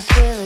feel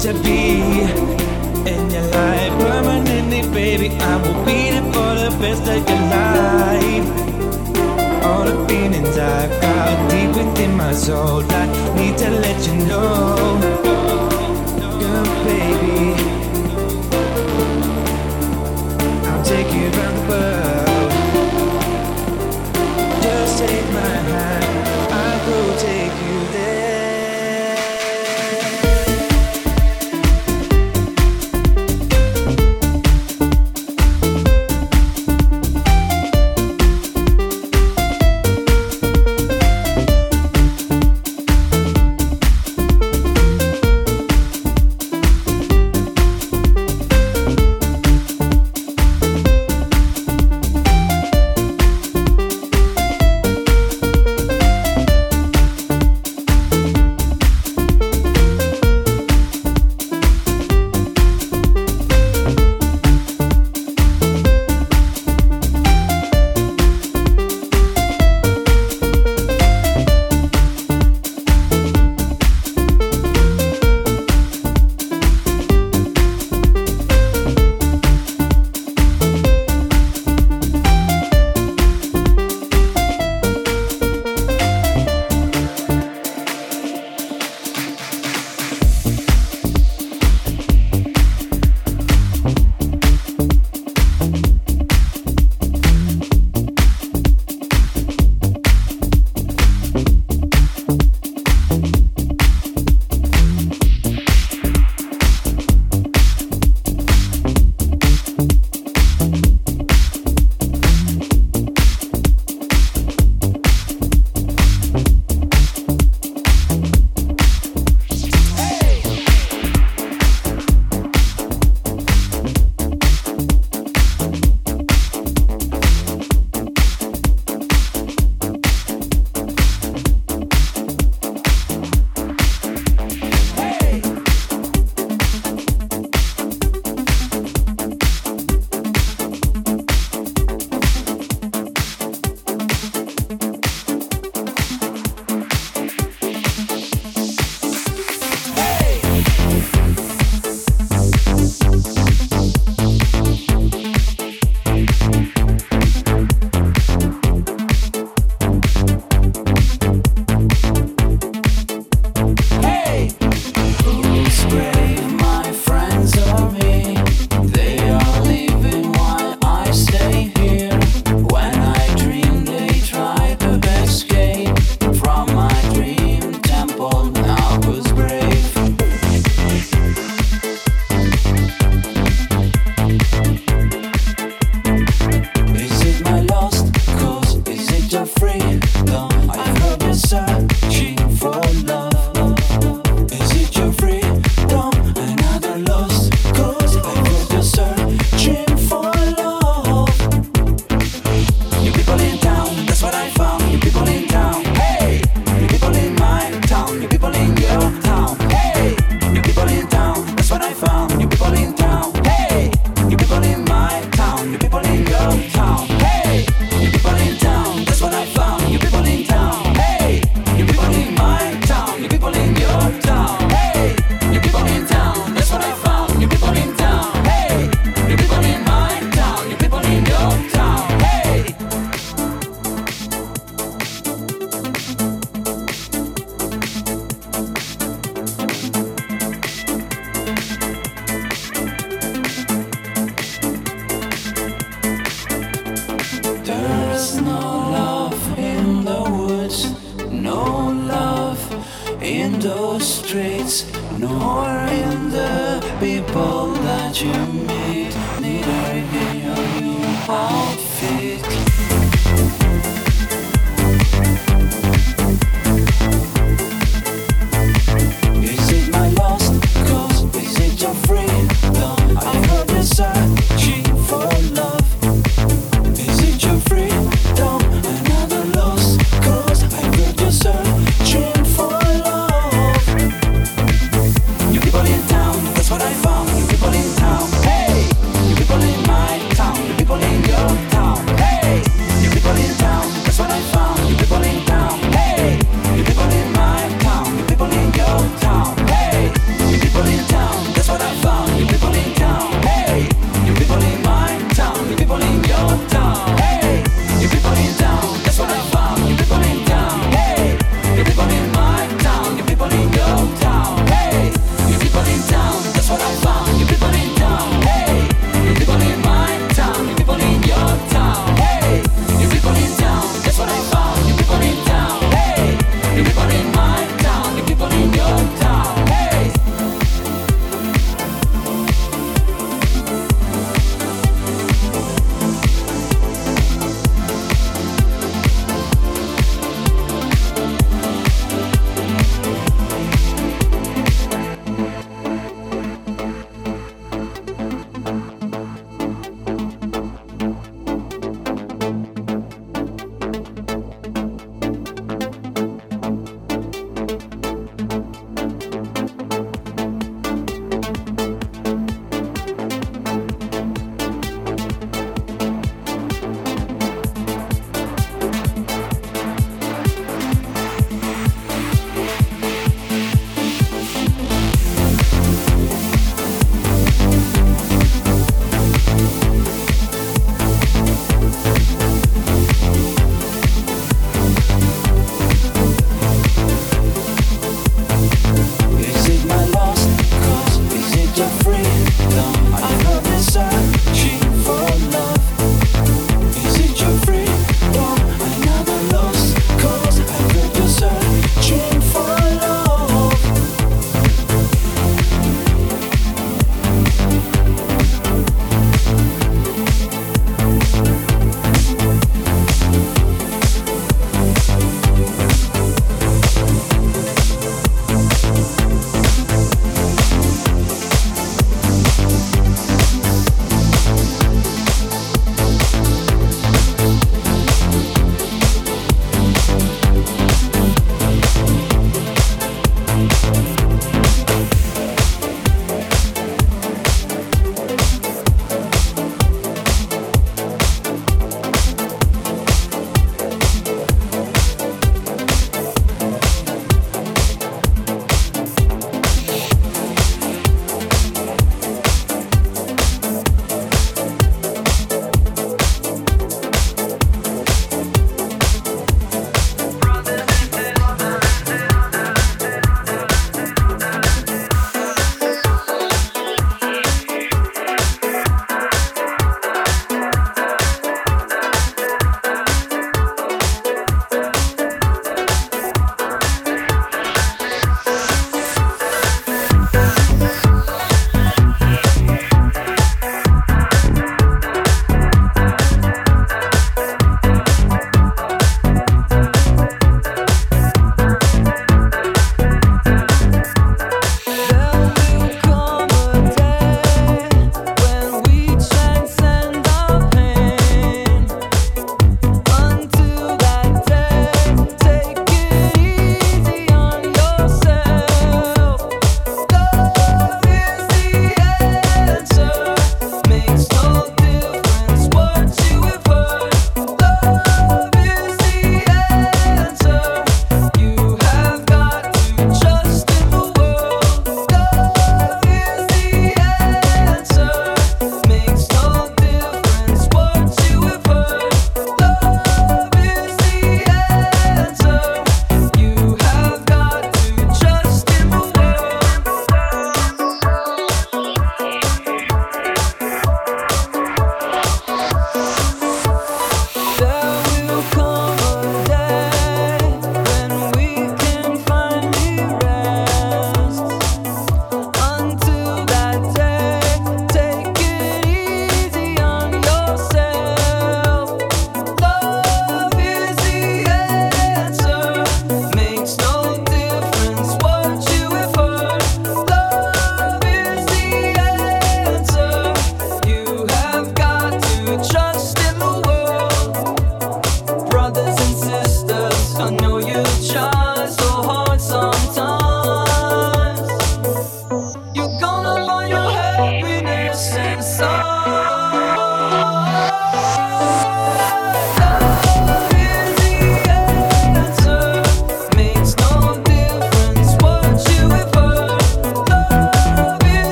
to be in your life permanently, baby, I will be there for the best of your life. All the feelings I've got deep within my soul, I need to let you know,